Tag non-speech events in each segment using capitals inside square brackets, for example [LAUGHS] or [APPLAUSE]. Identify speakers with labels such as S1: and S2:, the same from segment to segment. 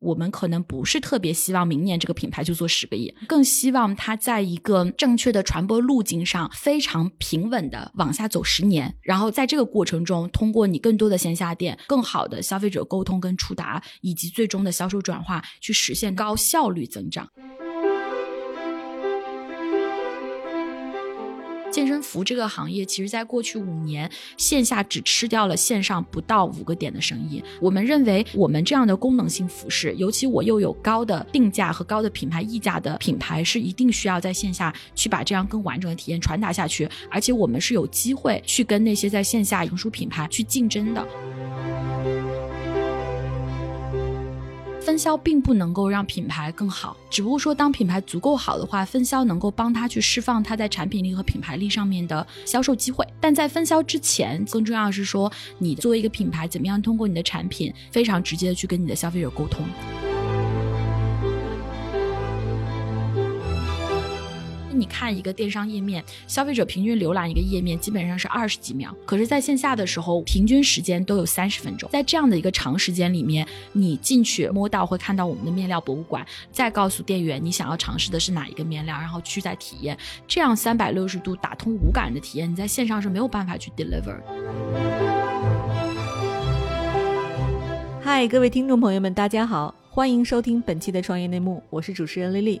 S1: 我们可能不是特别希望明年这个品牌就做十个亿，更希望它在一个正确的传播路径上非常平稳的往下走十年，然后在这个过程中，通过你更多的线下店、更好的消费者沟通跟触达，以及最终的销售转化，去实现高效率增长。健身服这个行业，其实在过去五年，线下只吃掉了线上不到五个点的生意。我们认为，我们这样的功能性服饰，尤其我又有高的定价和高的品牌溢价的品牌，是一定需要在线下去把这样更完整的体验传达下去。而且，我们是有机会去跟那些在线下成熟品牌去竞争的。分销并不能够让品牌更好，只不过说当品牌足够好的话，分销能够帮他去释放他在产品力和品牌力上面的销售机会。但在分销之前，更重要是说，你作为一个品牌，怎么样通过你的产品非常直接的去跟你的消费者沟通。你看一个电商页面，消费者平均浏览一个页面基本上是二十几秒，可是在线下的时候，平均时间都有三十分钟。在这样的一个长时间里面，你进去摸到会看到我们的面料博物馆，再告诉店员你想要尝试的是哪一个面料，然后去再体验，这样三百六十度打通无感的体验，你在线上是没有办法去 deliver。
S2: 嗨，各位听众朋友们，大家好，欢迎收听本期的创业内幕，我是主持人丽丽。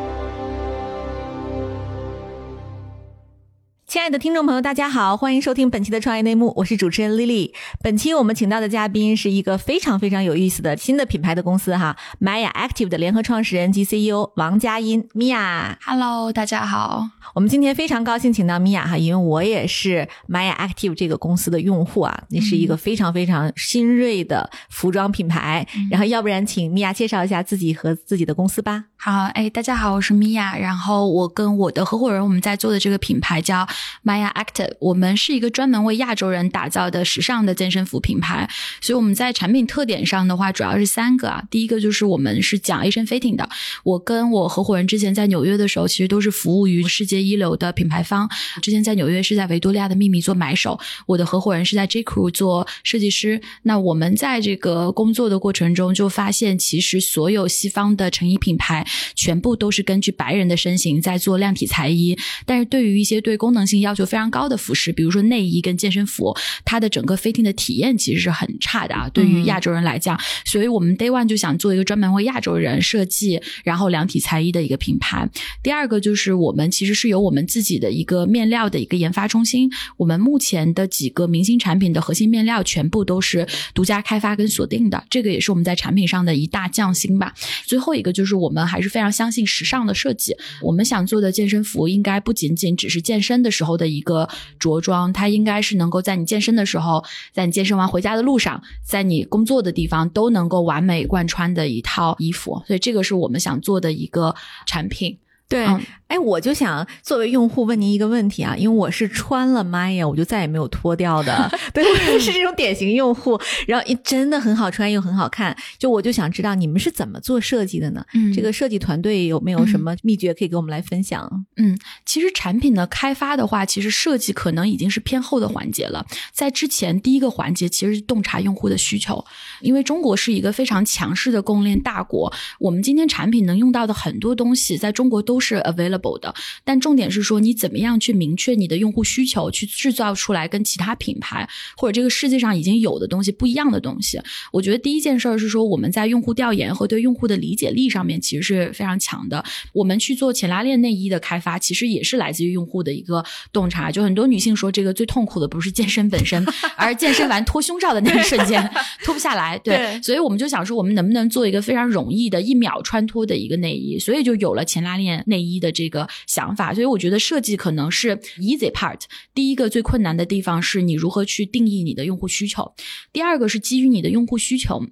S2: 亲爱的听众朋友，大家好，欢迎收听本期的创业内幕，我是主持人丽丽。本期我们请到的嘉宾是一个非常非常有意思的新的品牌的公司哈，Maya Active 的联合创始人及 CEO 王佳音米娅。
S1: Hello，大家好。
S2: 我们今天非常高兴请到米娅哈，因为我也是 Maya Active 这个公司的用户啊，那是一个非常非常新锐的服装品牌。然后，要不然请米娅介绍一下自己和自己的公司吧。
S1: 好，哎，大家好，我是米娅。然后我跟我的合伙人我们在做的这个品牌叫 Maya Active，我们是一个专门为亚洲人打造的时尚的健身服品牌。所以我们在产品特点上的话，主要是三个啊。第一个就是我们是讲 Asian fitting 的。我跟我合伙人之前在纽约的时候，其实都是服务于世界一流的品牌方。之前在纽约是在维多利亚的秘密做买手，我的合伙人是在 J Crew 做设计师。那我们在这个工作的过程中，就发现其实所有西方的成衣品牌。全部都是根据白人的身形在做量体裁衣，但是对于一些对功能性性要求非常高的服饰，比如说内衣跟健身服，它的整个 fitting 的体验其实是很差的啊。对于亚洲人来讲，所以我们 Day One 就想做一个专门为亚洲人设计，然后量体裁衣的一个品牌。第二个就是我们其实是有我们自己的一个面料的一个研发中心，我们目前的几个明星产品的核心面料全部都是独家开发跟锁定的，这个也是我们在产品上的一大匠心吧。最后一个就是我们还是非常相信时尚的设计。我们想做的健身服应该不仅仅只是健身的时候的一个着装，它应该是能够在你健身的时候，在你健身完回家的路上，在你工作的地方都能够完美贯穿的一套衣服。所以这个是我们想做的一个产品。
S2: 对，哎，我就想作为用户问您一个问题啊，因为我是穿了 Maya，我就再也没有脱掉的，[LAUGHS] 对，是这种典型用户。然后真的很好穿又很好看，就我就想知道你们是怎么做设计的呢？嗯，这个设计团队有没有什么秘诀可以给我们来分享？
S1: 嗯，其实产品的开发的话，其实设计可能已经是偏后的环节了。在之前第一个环节其实是洞察用户的需求，因为中国是一个非常强势的供应链大国，我们今天产品能用到的很多东西，在中国都。是 available 的，但重点是说你怎么样去明确你的用户需求，去制造出来跟其他品牌或者这个世界上已经有的东西不一样的东西。我觉得第一件事儿是说我们在用户调研和对用户的理解力上面其实是非常强的。我们去做前拉链内衣的开发，其实也是来自于用户的一个洞察。就很多女性说，这个最痛苦的不是健身本身，而是健身完脱胸罩的那一瞬间脱不下来。对，所以我们就想说，我们能不能做一个非常容易的一秒穿脱的一个内衣？所以就有了前拉链。内衣的这个想法，所以我觉得设计可能是 easy part。第一个最困难的地方是你如何去定义你的用户需求，第二个是基于你的用户需求。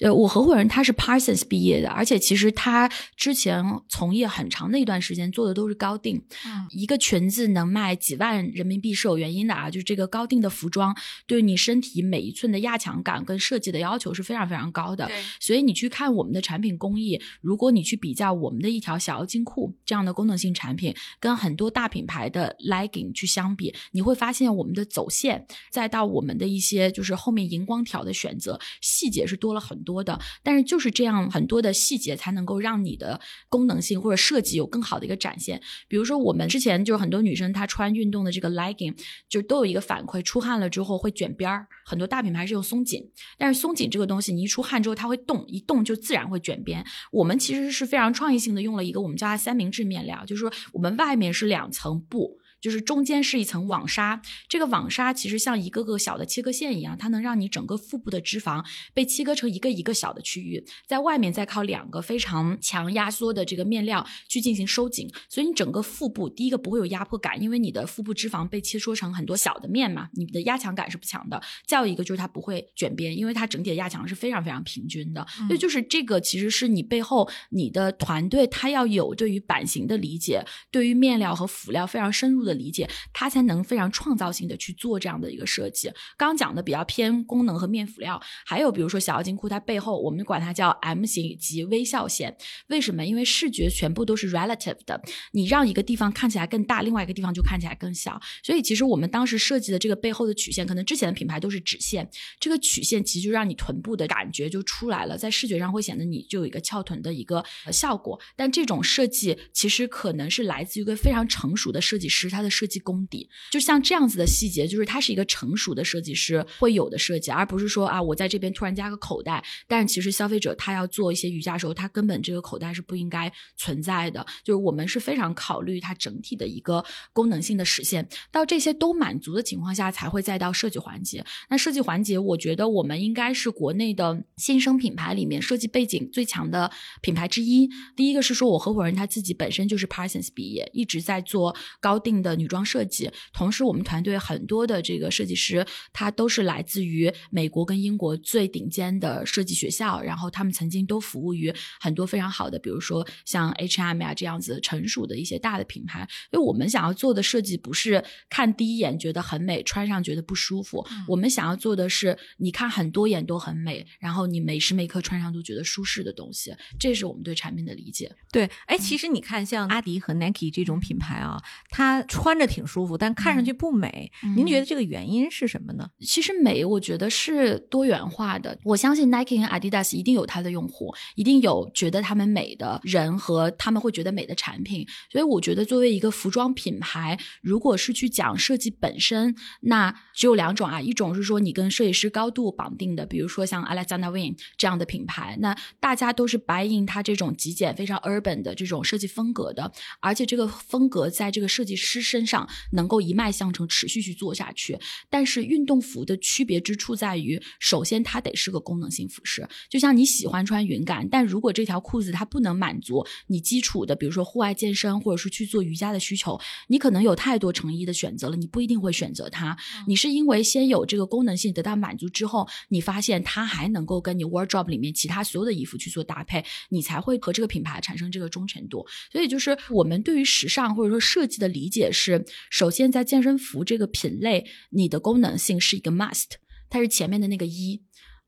S1: 呃，我合伙人他是 Parsons 毕业的，而且其实他之前从业很长的一段时间做的都是高定。
S2: 嗯
S1: 一个裙子能卖几万人民币是有原因的啊，就是这个高定的服装对你身体每一寸的压强感跟设计的要求是非常非常高的。所以你去看我们的产品工艺，如果你去比较我们的一条小腰金裤这样的功能性产品，跟很多大品牌的 legging 去相比，你会发现我们的走线，再到我们的一些就是后面荧光条的选择，细节是多了很很多的。但是就是这样很多的细节，才能够让你的功能性或者设计有更好的一个展现。比如说我们之前就是很多女生她穿运动的这个 legging，就都有一个反馈，出汗了之后会卷边儿。很多大品牌是用松紧，但是松紧这个东西，你一出汗之后它会动，一动就自然会卷边。我们其实是非常创意性的用了一个我们叫它三明治面料，就是说我们外面是两层布。就是中间是一层网纱，这个网纱其实像一个个小的切割线一样，它能让你整个腹部的脂肪被切割成一个一个小的区域，在外面再靠两个非常强压缩的这个面料去进行收紧，所以你整个腹部第一个不会有压迫感，因为你的腹部脂肪被切缩成很多小的面嘛，你的压强感是不强的。再有一个就是它不会卷边，因为它整体的压强是非常非常平均的，所以就是这个其实是你背后你的团队它要有对于版型的理解，对于面料和辅料非常深入的理解，它才能非常创造性的去做这样的一个设计。刚讲的比较偏功能和面辅料，还有比如说小腰筋裤，它背后我们管它叫 M 型及微笑线。为什么？因为视觉全部都是 relative 的，你让一个地方看起来更大，另外一个地方就看起来更小。所以其实我们当时设计的这个背后的曲线，可能之前的品牌都是直线，这个曲线其实就让你臀部的感觉就出来了，在视觉上会显得你就有一个翘臀的一个效果。但这种设计其实可能是来自于一个非常成熟的设计师，他的设计功底，就像这样子的细节，就是他是一个成熟的设计师会有的设计，而不是说啊我在这边突然加个口袋。但其实消费者他要做一些瑜伽的时候，他根本这个口袋是不应该存在的。就是我们是非常考虑它整体的一个功能性的实现，到这些都满足的情况下，才会再到设计环节。那设计环节，我觉得我们应该是国内的新生品牌里面设计背景最强的品牌之一。第一个是说我合伙人他自己本身就是 Parsons 毕业，一直在做高定的女装设计。同时，我们团队很多的这个设计师，他都是来自于美国跟英国最顶尖的设计学校，然后他们曾经都服务于很多非常好的，比如说像 H&M 啊这样子成熟的一些大的品牌。因为我们想要做的设计不是看第一眼觉得很美，穿上觉得不舒服。我们想要做的是，你看很多眼都很美，然后你每时每刻穿上都觉得舒适的东西。这是我们对产品的理解。
S2: 对，哎，其实你看，像阿迪和 Nike 这种品牌啊，它穿着挺舒服，但看上去不美。您觉得这个原因是什么呢？
S1: 其实美，我觉得是多元化的。我相信 Nike 和 Adidas 一定有它的用户，一定有觉得他们美的人和他们会觉得美的产品。所以我觉得，作为一个服装品牌，如果是去讲设计本身，那只有两种啊，一种是说你跟设计师高度绑定的，比如说像 Alexander Wang 这样的品牌，那大家都是白银它这种极简、非常 urban 的这种设计风格的，而且这个风格在这个设计师身上能够一脉相承，持续去做下去。但是运动服的区别之处在于，首先它得是个功能性服饰，就像你喜欢穿云感，但如果这条裤子它不能满足你基础的，比如说户外健身或者是去做瑜伽的需求，你可能有太多成衣的选择了，你不一定会选择它。你是因为先有这个功能性得到满足之后，你发现它还能够跟你 wardrobe 里面其他所有的衣服去做搭配，你才会和这个品牌产生这个忠诚度。所以就是我们对于时尚或者说设计的理解是，首先在健身服这个品类，你的功能性是一个 must，它是前面的那个一。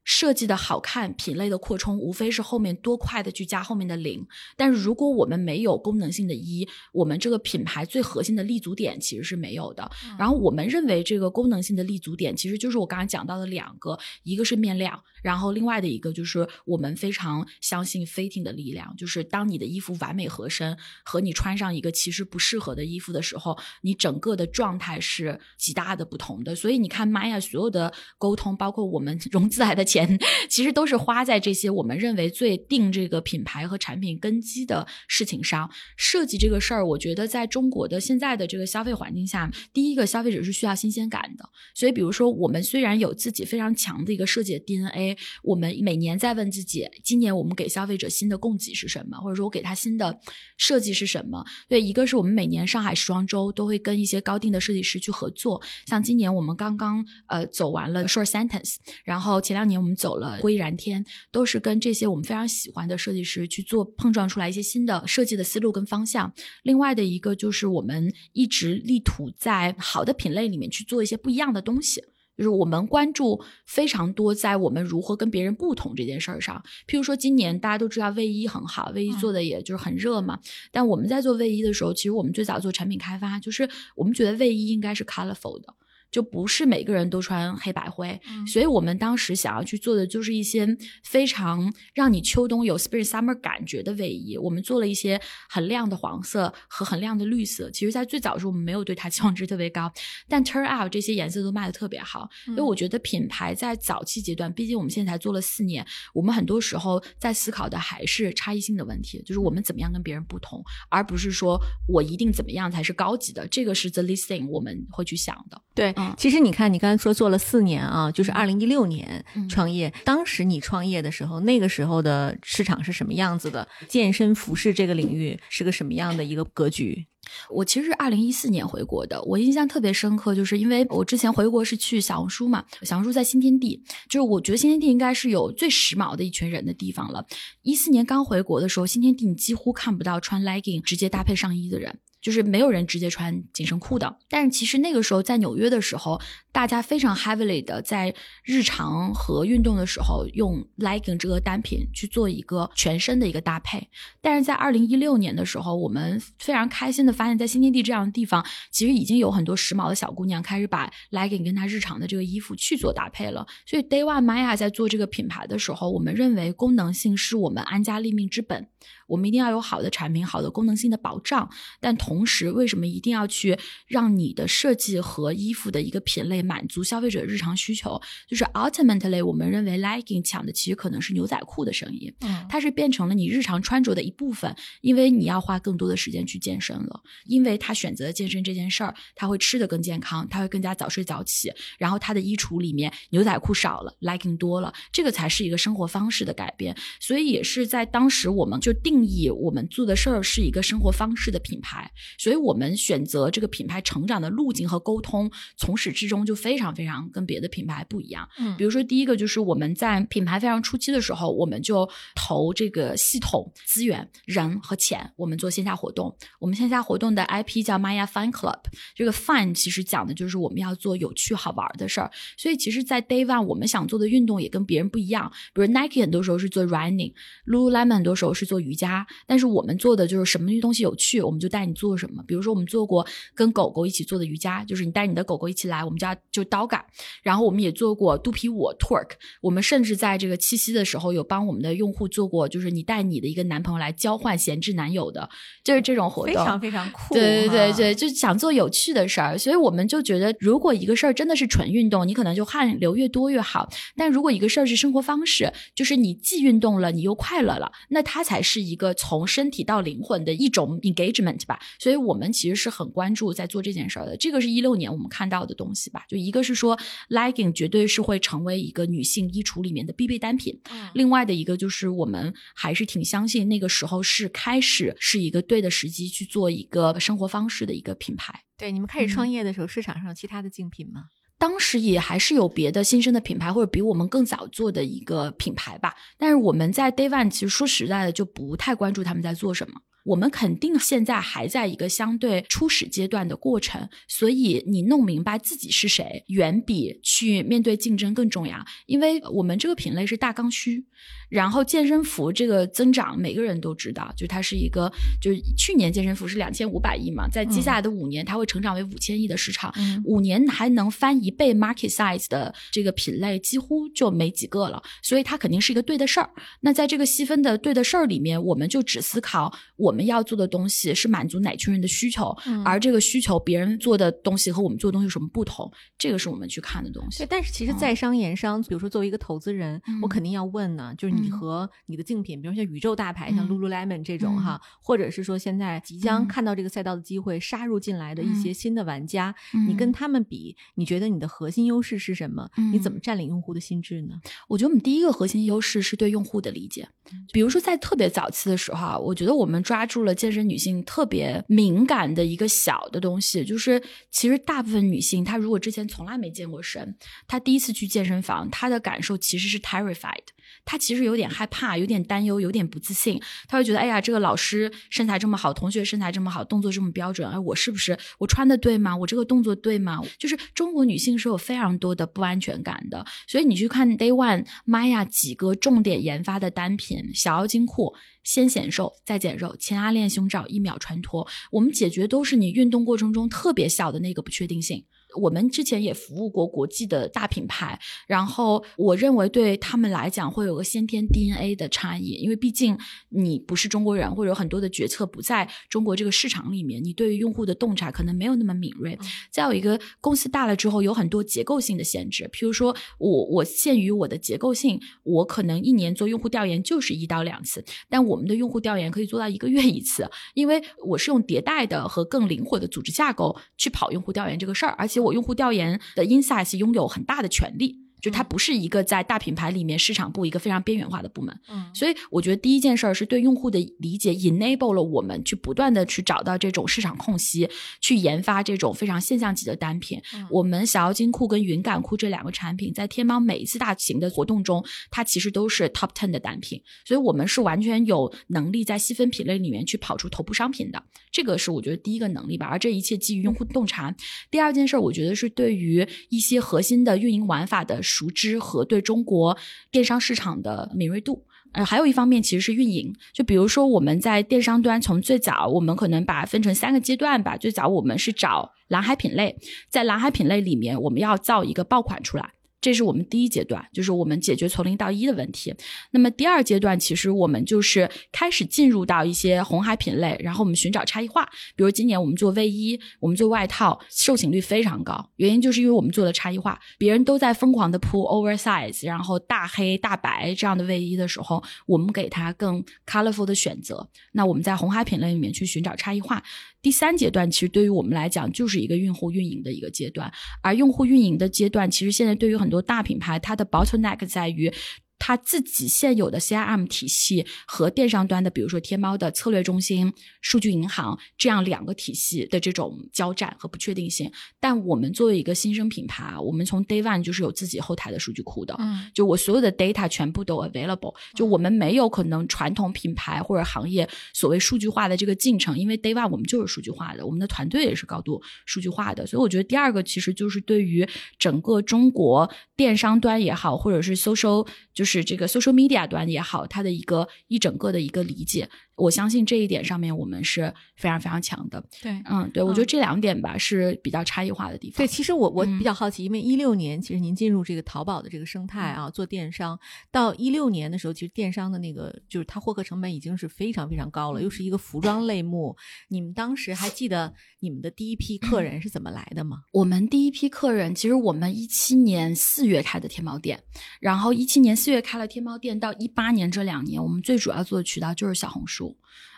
S1: 设计的好看，品类的扩充，无非是后面多快的去加后面的零。但是如果我们没有功能性的一，我们这个品牌最核心的立足点其实是没有的。然后我们认为这个功能性的立足点，其实就是我刚刚讲到的两个，一个是面料，然后另外的一个就是我们非常相信 fitting 的力量，就是当你的衣服完美合身，和你穿上一个其实不适合的衣服的时候，你整个的状态是极大的不同的。所以你看，Maya 所有的沟通，包括我们融资来的钱。[LAUGHS] 其实都是花在这些我们认为最定这个品牌和产品根基的事情上。设计这个事儿，我觉得在中国的现在的这个消费环境下，第一个消费者是需要新鲜感的。所以，比如说我们虽然有自己非常强的一个设计的 DNA，我们每年在问自己，今年我们给消费者新的供给是什么，或者说我给他新的设计是什么？对，一个是我们每年上海时装周都会跟一些高定的设计师去合作，像今年我们刚刚呃走完了 Short Sentence，然后前两年。我们走了灰然天，都是跟这些我们非常喜欢的设计师去做碰撞出来一些新的设计的思路跟方向。另外的一个就是我们一直力图在好的品类里面去做一些不一样的东西。就是我们关注非常多在我们如何跟别人不同这件事儿上。譬如说，今年大家都知道卫衣很好，卫衣做的也就是很热嘛。但我们在做卫衣的时候，其实我们最早做产品开发，就是我们觉得卫衣应该是 colorful 的。就不是每个人都穿黑白灰，所以我们当时想要去做的就是一些非常让你秋冬有 spring summer 感觉的卫衣。我们做了一些很亮的黄色和很亮的绿色。其实，在最早的时候，我们没有对它期望值特别高，但 turn out 这些颜色都卖的特别好。因为我觉得品牌在早期阶段，毕竟我们现在才做了四年，我们很多时候在思考的还是差异性的问题，就是我们怎么样跟别人不同，而不是说我一定怎么样才是高级的。这个是 the listing 我们会去想的。
S2: 对。其实你看，你刚才说做了四年啊，就是二零一六年创业。当时你创业的时候，那个时候的市场是什么样子的？健身服饰这个领域是个什么样的一个格局？
S1: 我其实是二零一四年回国的，我印象特别深刻，就是因为我之前回国是去小红书嘛，小红书在新天地，就是我觉得新天地应该是有最时髦的一群人的地方了。一四年刚回国的时候，新天地你几乎看不到穿 legging 直接搭配上衣的人。就是没有人直接穿紧身裤的，但是其实那个时候在纽约的时候，大家非常 heavily 的在日常和运动的时候用 legging 这个单品去做一个全身的一个搭配。但是在二零一六年的时候，我们非常开心的发现，在新天地这样的地方，其实已经有很多时髦的小姑娘开始把 legging 跟她日常的这个衣服去做搭配了。所以 Day One Maya 在做这个品牌的时候，我们认为功能性是我们安家立命之本。我们一定要有好的产品，好的功能性的保障，但同时，为什么一定要去让你的设计和衣服的一个品类满足消费者日常需求？就是 ultimately，我们认为 legging 抢的其实可能是牛仔裤的生意，嗯，它是变成了你日常穿着的一部分，因为你要花更多的时间去健身了，因为他选择健身这件事儿，他会吃的更健康，他会更加早睡早起，然后他的衣橱里面牛仔裤少了，legging 多了，这个才是一个生活方式的改变，所以也是在当时我们就定。定义我们做的事儿是一个生活方式的品牌，所以我们选择这个品牌成长的路径和沟通，从始至终就非常非常跟别的品牌不一样。嗯，比如说第一个就是我们在品牌非常初期的时候，我们就投这个系统资源、人和钱，我们做线下活动。我们线下活动的 IP 叫 Maya Fun Club，这个 Fun 其实讲的就是我们要做有趣好玩的事儿。所以其实，在 Day One 我们想做的运动也跟别人不一样，比如 Nike 很多时候是做 Running，Lululemon 很多时候是做瑜伽。但是我们做的就是什么东西有趣，我们就带你做什么。比如说，我们做过跟狗狗一起做的瑜伽，就是你带你的狗狗一起来，我们家就刀感。然后我们也做过肚皮舞 twerk，我们甚至在这个七夕的时候有帮我们的用户做过，就是你带你的一个男朋友来交换闲置男友的，就是这种活动，非
S2: 常非常酷。
S1: 对对对对，就想做有趣的事儿，所以我们就觉得，如果一个事儿真的是纯运动，你可能就汗流越多越好。但如果一个事儿是生活方式，就是你既运动了，你又快乐了，那它才是一个从身体到灵魂的一种 engagement 吧，所以我们其实是很关注在做这件事儿的。这个是一六年我们看到的东西吧，就一个是说 legging 绝对是会成为一个女性衣橱里面的必备单品，另外的一个就是我们还是挺相信那个时候是开始是一个对的时机去做一个生活方式的一个品牌。
S2: 对，你们开始创业的时候，市场上其他的竞品吗？
S1: 当时也还是有别的新生的品牌，或者比我们更早做的一个品牌吧。但是我们在 Day One 其实说实在的就不太关注他们在做什么。我们肯定现在还在一个相对初始阶段的过程，所以你弄明白自己是谁，远比去面对竞争更重要。因为我们这个品类是大刚需。然后健身服这个增长，每个人都知道，就它是一个，就是去年健身服是两千五百亿嘛，在接下来的五年，它会成长为五千亿的市场，五年还能翻一倍 market size 的这个品类几乎就没几个了，所以它肯定是一个对的事儿。那在这个细分的对的事儿里面，我们就只思考我们要做的东西是满足哪群人的需求，而这个需求别人做的东西和我们做的东西有什么不同，这个是我们去看的东西。
S2: 对，但是其实在商言商，比如说作为一个投资人，我肯定要问呢，就是你。你和你的竞品，比如像宇宙大牌，像 Lululemon 这种哈，或者是说现在即将看到这个赛道的机会杀入进来的一些新的玩家，你跟他们比，你觉得你的核心优势是什么？你怎么占领用户的心智呢？
S1: 我觉得我们第一个核心优势是对用户的理解。比如说在特别早期的时候，我觉得我们抓抓住了健身女性特别敏感的一个小的东西，就是其实大部分女性，她如果之前从来没健过身，她第一次去健身房，她的感受其实是 terrified。她其实有点害怕，有点担忧，有点不自信。她会觉得，哎呀，这个老师身材这么好，同学身材这么好，动作这么标准，哎，我是不是我穿的对吗？我这个动作对吗？就是中国女性是有非常多的不安全感的。所以你去看 Day One Maya 几个重点研发的单品，小腰精裤，先显瘦再减肉，前拉链胸罩，一秒穿脱，我们解决都是你运动过程中特别小的那个不确定性。我们之前也服务过国际的大品牌，然后我认为对他们来讲会有个先天 DNA 的差异，因为毕竟你不是中国人，或者有很多的决策不在中国这个市场里面，你对于用户的洞察可能没有那么敏锐。再有一个公司大了之后，有很多结构性的限制，譬如说我我限于我的结构性，我可能一年做用户调研就是一到两次，但我们的用户调研可以做到一个月一次，因为我是用迭代的和更灵活的组织架构去跑用户调研这个事儿，而且。我用户调研的 insights 拥有很大的权利。就它不是一个在大品牌里面市场部一个非常边缘化的部门，嗯，所以我觉得第一件事儿是对用户的理解，enable 了我们去不断的去找到这种市场空隙，去研发这种非常现象级的单品。我们小妖精库跟云感库这两个产品，在天猫每一次大型的活动中，它其实都是 top ten 的单品，所以我们是完全有能力在细分品类里面去跑出头部商品的。这个是我觉得第一个能力吧，而这一切基于用户洞察。第二件事儿，我觉得是对于一些核心的运营玩法的。熟知和对中国电商市场的敏锐度，呃，还有一方面其实是运营。就比如说我们在电商端，从最早我们可能把分成三个阶段吧。最早我们是找蓝海品类，在蓝海品类里面，我们要造一个爆款出来。这是我们第一阶段，就是我们解决从零到一的问题。那么第二阶段，其实我们就是开始进入到一些红海品类，然后我们寻找差异化。比如今年我们做卫衣，我们做外套，售罄率非常高，原因就是因为我们做的差异化。别人都在疯狂的铺 oversize，然后大黑大白这样的卫衣的时候，我们给它更 colorful 的选择。那我们在红海品类里面去寻找差异化。第三阶段其实对于我们来讲就是一个用户运营的一个阶段，而用户运营的阶段其实现在对于很多大品牌，它的 bottleneck 在于。它自己现有的 CRM 体系和电商端的，比如说天猫的策略中心、数据银行这样两个体系的这种交战和不确定性。但我们作为一个新生品牌，我们从 Day One 就是有自己后台的数据库的，嗯，就我所有的 data 全部都 available。就我们没有可能传统品牌或者行业所谓数据化的这个进程，因为 Day One 我们就是数据化的，我们的团队也是高度数据化的。所以我觉得第二个其实就是对于整个中国电商端也好，或者是 social 就就。是这个 social media 端也好，它的一个一整个的一个理解。我相信这一点上面我们是非常非常强的。
S2: 对，
S1: 嗯，对，我觉得这两点吧是比较差异化的地方。
S2: 对，其实我我比较好奇，因为一六年其实您进入这个淘宝的这个生态啊，做电商，到一六年的时候，其实电商的那个就是它获客成本已经是非常非常高了，又是一个服装类目。你们当时还记得你们的第一批客人是怎么来的吗？
S1: 我们第一批客人，其实我们一七年四月开的天猫店，然后一七年四月开了天猫店，到一八年这两年，我们最主要做的渠道就是小红书。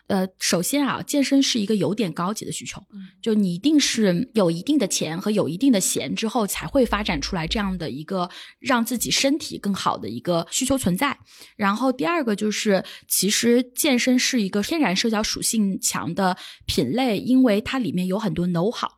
S1: 呃，首先啊，健身是一个有点高级的需求，就你一定是有一定的钱和有一定的闲之后，才会发展出来这样的一个让自己身体更好的一个需求存在。然后第二个就是，其实健身是一个天然社交属性强的品类，因为它里面有很多 know how，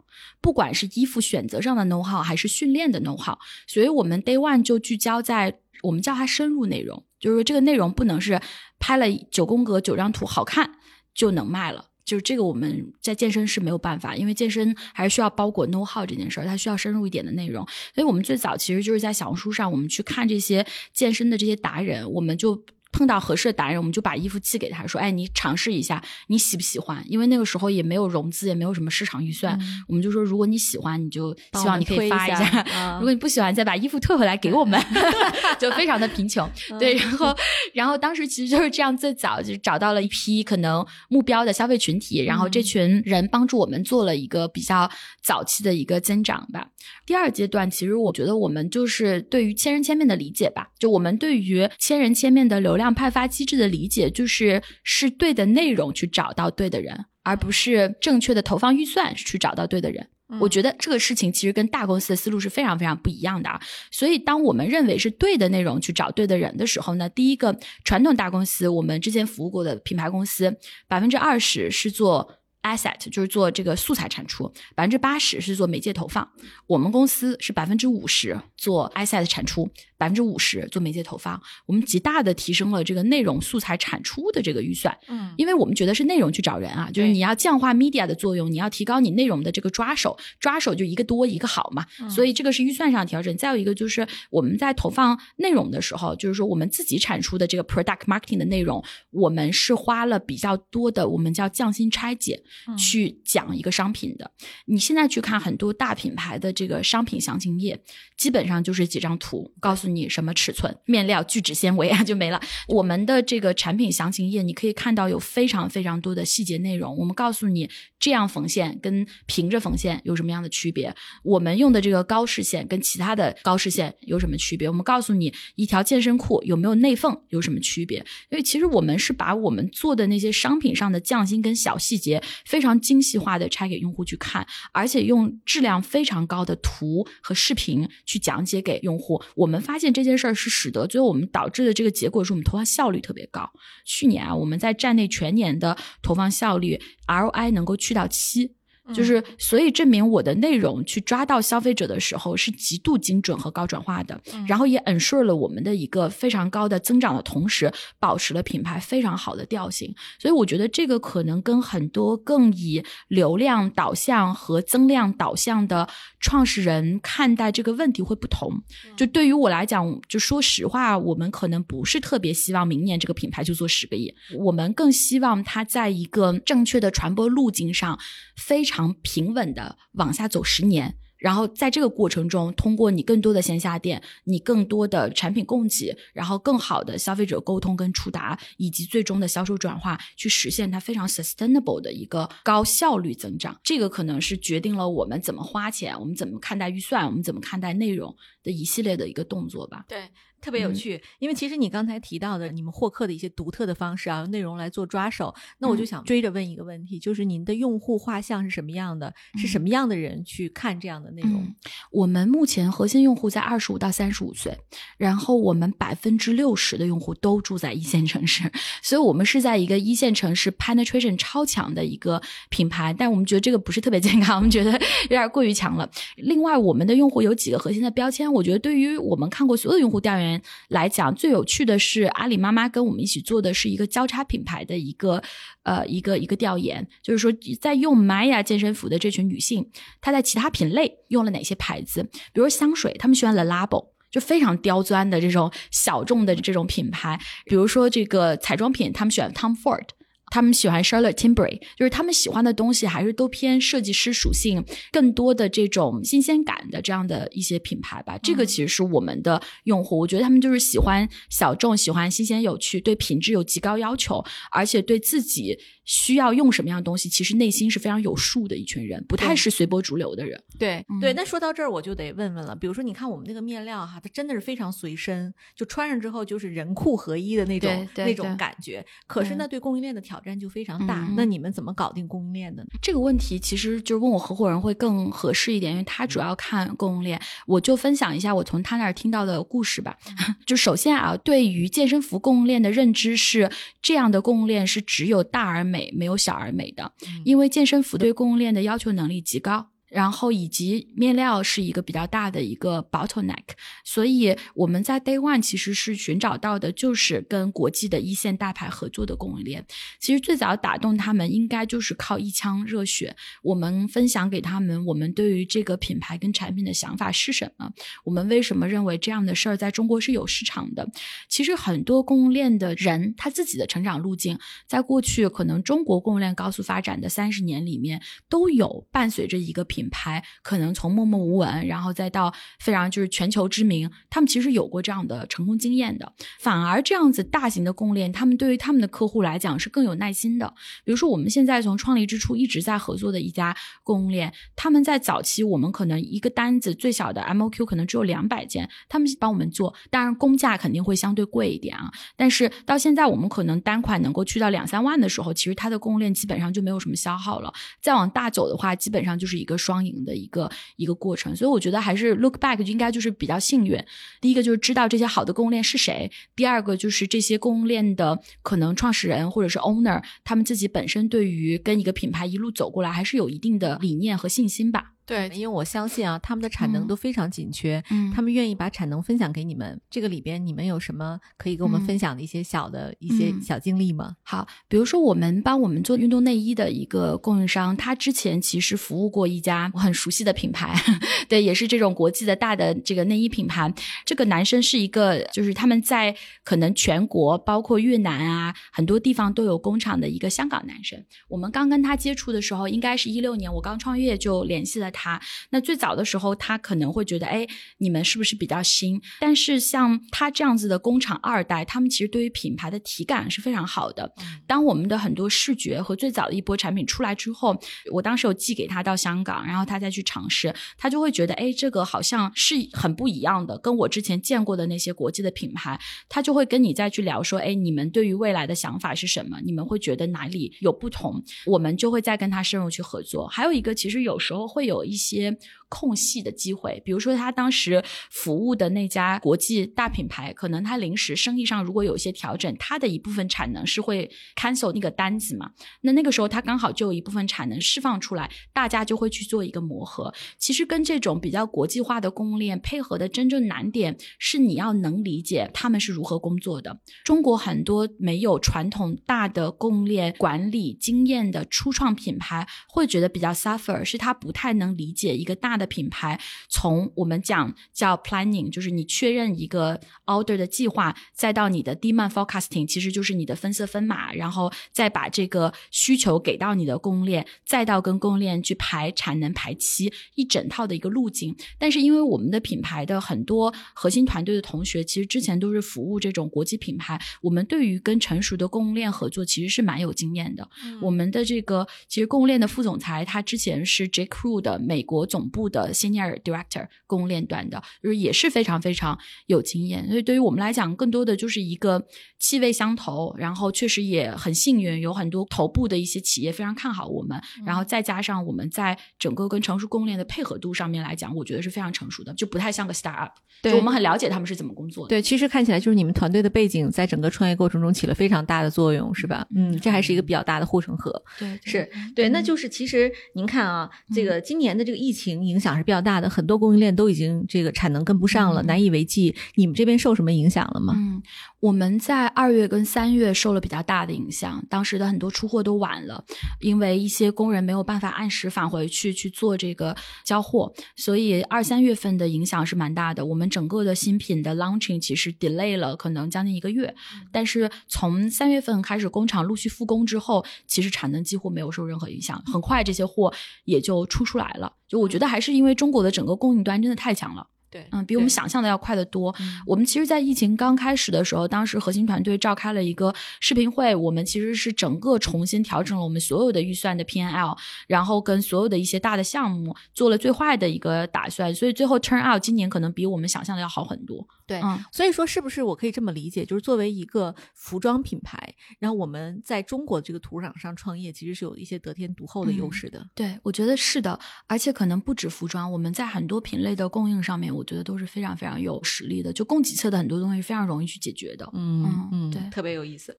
S1: 不管是衣服选择上的 know how，还是训练的 know how，所以我们 day one 就聚焦在我们叫它深入内容，就是说这个内容不能是拍了九宫格九张图好看。就能卖了，就是这个我们在健身是没有办法，因为健身还是需要包裹 know how 这件事儿，它需要深入一点的内容。所以我们最早其实就是在小红书上，我们去看这些健身的这些达人，我们就。碰到合适的达人，我们就把衣服寄给他，说：“哎，你尝试一下，你喜不喜欢？”因为那个时候也没有融资，也没有什么市场预算，我们就说：“如果你喜欢，你就希望你可以发一下；[LAUGHS] 如果你不喜欢，再把衣服退回来给我们。” [LAUGHS] 就非常的贫穷，对。然后，然后当时其实就是这样，最早就找到了一批可能目标的消费群体，然后这群人帮助我们做了一个比较早期的一个增长吧。第二阶段，其实我觉得我们就是对于千人千面的理解吧，就我们对于千人千面的流量派发机制的理解，就是是对的内容去找到对的人，而不是正确的投放预算去找到对的人。我觉得这个事情其实跟大公司的思路是非常非常不一样的啊。所以，当我们认为是对的内容去找对的人的时候呢，第一个传统大公司，我们之前服务过的品牌公司，百分之二十是做。Asset 就是做这个素材产出，百分之八十是做媒介投放。我们公司是百分之五十做 asset 产出，百分之五十做媒介投放。我们极大的提升了这个内容素材产出的这个预算。嗯，因为我们觉得是内容去找人啊，就是你要降化 media 的作用，你要提高你内容的这个抓手，抓手就一个多一个好嘛。所以这个是预算上调整。再有一个就是我们在投放内容的时候，就是说我们自己产出的这个 product marketing 的内容，我们是花了比较多的，我们叫匠心拆解。去讲一个商品的，你现在去看很多大品牌的这个商品详情页，基本上就是几张图，告诉你什么尺寸、面料、聚酯纤维啊，就没了。我们的这个产品详情页，你可以看到有非常非常多的细节内容。我们告诉你，这样缝线跟平着缝线有什么样的区别？我们用的这个高视线跟其他的高视线有什么区别？我们告诉你，一条健身裤有没有内缝有什么区别？因为其实我们是把我们做的那些商品上的匠心跟小细节。非常精细化的拆给用户去看，而且用质量非常高的图和视频去讲解给用户。我们发现这件事儿是使得最后我们导致的这个结果是我们投放效率特别高。去年啊，我们在站内全年的投放效率 ROI 能够去到七。就是，所以证明我的内容去抓到消费者的时候是极度精准和高转化的，然后也 ensure 了我们的一个非常高的增长的同时，保持了品牌非常好的调性。所以我觉得这个可能跟很多更以流量导向和增量导向的创始人看待这个问题会不同。就对于我来讲，就说实话，我们可能不是特别希望明年这个品牌就做十个亿，我们更希望它在一个正确的传播路径上非常。常平稳的往下走十年，然后在这个过程中，通过你更多的线下店，你更多的产品供给，然后更好的消费者沟通跟触达，以及最终的销售转化，去实现它非常 sustainable 的一个高效率增长。这个可能是决定了我们怎么花钱，我们怎么看待预算，我们怎么看待内容的一系列的一个动作吧。
S2: 对。特别有趣，因为其实你刚才提到的你们获客的一些独特的方式啊，用内容来做抓手，那我就想追着问一个问题，就是您的用户画像是什么样的？是什么样的人去看这样的内容？
S1: 我们目前核心用户在二十五到三十五岁，然后我们百分之六十的用户都住在一线城市，所以我们是在一个一线城市 penetration 超强的一个品牌，但我们觉得这个不是特别健康，我们觉得有点过于强了。另外，我们的用户有几个核心的标签，我觉得对于我们看过所有用户调研。来讲，最有趣的是阿里妈妈跟我们一起做的是一个交叉品牌的一个呃一个一个调研，就是说在用 Maya 健身服的这群女性，她在其他品类用了哪些牌子？比如香水，她们喜欢 The Labo，就非常刁钻的这种小众的这种品牌；比如说这个彩妆品，她们喜欢 Tom Ford。他们喜欢 Charlotte Tilbury，就是他们喜欢的东西还是都偏设计师属性，更多的这种新鲜感的这样的一些品牌吧。这个其实是我们的用户，我觉得他们就是喜欢小众，喜欢新鲜有趣，对品质有极高要求，而且对自己。需要用什么样的东西，其实内心是非常有数的一群人，不太是随波逐流的人。
S2: 对对，那说到这儿，我就得问问了。比如说，你看我们那个面料哈，它真的是非常随身，就穿上之后就是人裤合一的那种那种感觉。可是那，对供应链的挑战就非常大。那你们怎么搞定供应链的呢？
S1: 这个问题其实就是问我合伙人会更合适一点，因为他主要看供应链。我就分享一下我从他那儿听到的故事吧。[LAUGHS] 就首先啊，对于健身服供应链的认知是，这样的供应链是只有大而美。美没有小而美的，因为健身服对供应链的要求能力极高。然后以及面料是一个比较大的一个 bottleneck，所以我们在 day one 其实是寻找到的就是跟国际的一线大牌合作的供应链。其实最早打动他们应该就是靠一腔热血。我们分享给他们我们对于这个品牌跟产品的想法是什么，我们为什么认为这样的事儿在中国是有市场的。其实很多供应链的人他自己的成长路径，在过去可能中国供应链高速发展的三十年里面，都有伴随着一个品。品牌可能从默默无闻，然后再到非常就是全球知名，他们其实有过这样的成功经验的。反而这样子大型的供应链，他们对于他们的客户来讲是更有耐心的。比如说，我们现在从创立之初一直在合作的一家供应链，他们在早期我们可能一个单子最小的 MOQ 可能只有两百件，他们帮我们做，当然工价肯定会相对贵一点啊。但是到现在我们可能单款能够去到两三万的时候，其实它的供应链基本上就没有什么消耗了。再往大走的话，基本上就是一个。双赢的一个一个过程。所以我觉得还是 look back 应该就是比较幸运。第一个就是知道这些好的供应链是谁，第二个就是这些供应链的可能创始人或者是 owner 他们自己本身对于跟一个品牌一路走过来还是有一定的理念和信心吧。
S2: 对，因为我相信啊，他们的产能都非常紧缺，
S1: 嗯
S2: 他们愿意把产能分享给你们。这个里边你们有什么可以跟我们分享的一些小的、一些
S1: 嗯
S2: 小经历吗？
S1: 好，比如说我们帮我们做运动内衣的一个供应商，他之前其实服务过一家我很熟悉的品牌，[LAUGHS] 对，也是这种国际的大的这个内衣品牌。这个男生是一个，就是他们在可能全国，包括越南啊，很多地方都有工厂的一个香港男生。我们刚跟他接触的时候，应该是一六年，我刚创业就联系了他。那最早的时候，他可能会觉得，哎，你们是不是比较新？但是像他这样子的工厂二代，他们其实对于品牌的体感是非常好的。当我们的很多视觉和最早的一波产品出来之后，我当时有寄给他到香港，然后他再去尝试，他就会觉得，哎，这个好像是很不一样的，跟我之前见过的那些国际的品牌，他就会跟你再去聊说，哎，你们对于未来的想法是什么？你们会觉得哪里有不同？我们就会再跟他深入去合作。还有一个，其实有时候会有一些空隙的机会，比如说他当时服务的那家国际大品牌，可能他临时生意上如果有一些调整，他的一部分产能是会 cancel 那个单子嘛。那那个时候他刚好就有一部分产能释放出来，大家就会去做一个磨合。其实跟这种比较国际化的供应链配合的真正难点是你要能理解他们是如何工作的。中国很多没有传统大的供应链管理经验的初创品牌会觉得比较 suffer，是他不太能理解一个大的品牌从我们讲叫 planning，就是你确认一个 order 的计划，再到你的 demand forecasting，其实就是你的分色分码，然后再把这个需求给到你的供应链，再到跟供应链去排产能排期，一整套的一个路径。但是因为我们的品牌的很多核心团队的同学，其实之前都是服务这种国际品牌，我们对于跟成熟的供应链合作其实是蛮有经验的。我们的这个其实供应链的副总裁，他之前是 J Crew 的美国总部的 Senior Director 供应链端的，就是也是非常非常有经验。所以对于我们来讲，更多的就是一个气味相投，然后确实也很幸运，有很多头部的一些企业非常看好我们，然后再加上我们在整个跟成熟供应链的配合度上面来讲，我觉得是非常成熟的，就不太像个 startup。
S2: 对
S1: 我们很了解他们是怎么工作的。
S2: 对，其实看起来就是你们团队的背景在整个创业过程中起了非常大的作用，是吧？嗯，这还是一个比较大的护城河。
S1: 对，对
S2: 是对，那就是其实您看啊，这个今年的这个疫情影响是比较大的，很多供应链都已经这个产能跟不上了，
S1: 嗯
S2: 难以为继。你们这边受什么影响了吗？
S1: 嗯，我们在二月跟三月受了比较大的影响，当时的很多出货都晚了，因为一些工人没有办法按时返回去去做这个交货，所以二三月份的影响是蛮大的。我们整个的新品的 launching 其实 delay 了可能将近一个月，但是从三月份开始工厂陆续复工之后，其实产能几乎没有受任何影响，很快这些货也就出出来了。就我觉得还是因为中国的整个供应端真的太强了。
S2: 对
S1: 嗯，比我们想象的要快得多。
S2: 嗯
S1: 我们其实，在疫情刚开始的时候，当时核心团队召开了一个视频会，我们其实是整个重新调整了我们所有的预算的 P N L，然后跟所有的一些大的项目做了最坏的一个打算，所以最后 turn out 今年可能比我们想象的要好很多。
S2: 对
S1: 嗯，
S2: 所以说，是不是我可以这么理解，就是作为一个服装品牌，然后我们在中国这个土壤上创业，其实是有一些得天独厚的优
S1: 嗯
S2: 势的。
S1: 对，我觉得是的，而且可能不止服装，我们在很多品类的供应上面，我觉得都是非常非常有实力的，就供给侧的很多东西非常容易去解决的。
S2: 嗯
S1: 嗯对
S2: 特别有意思。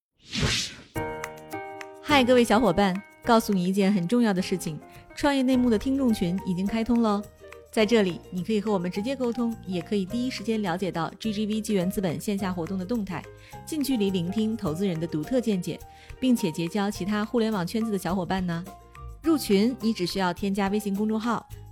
S2: 嗨，各位小伙伴，告诉你一件很重要的事情：创业内幕的听众群已经开通喽。在这里，你可以和我们直接沟通，也可以第一时间了解到 GGV 纪元资本线下活动的动态，近距离聆听投资人的独特见解，并且结交其他互联网圈子的小伙伴呢。入群，你只需要添加微信公众号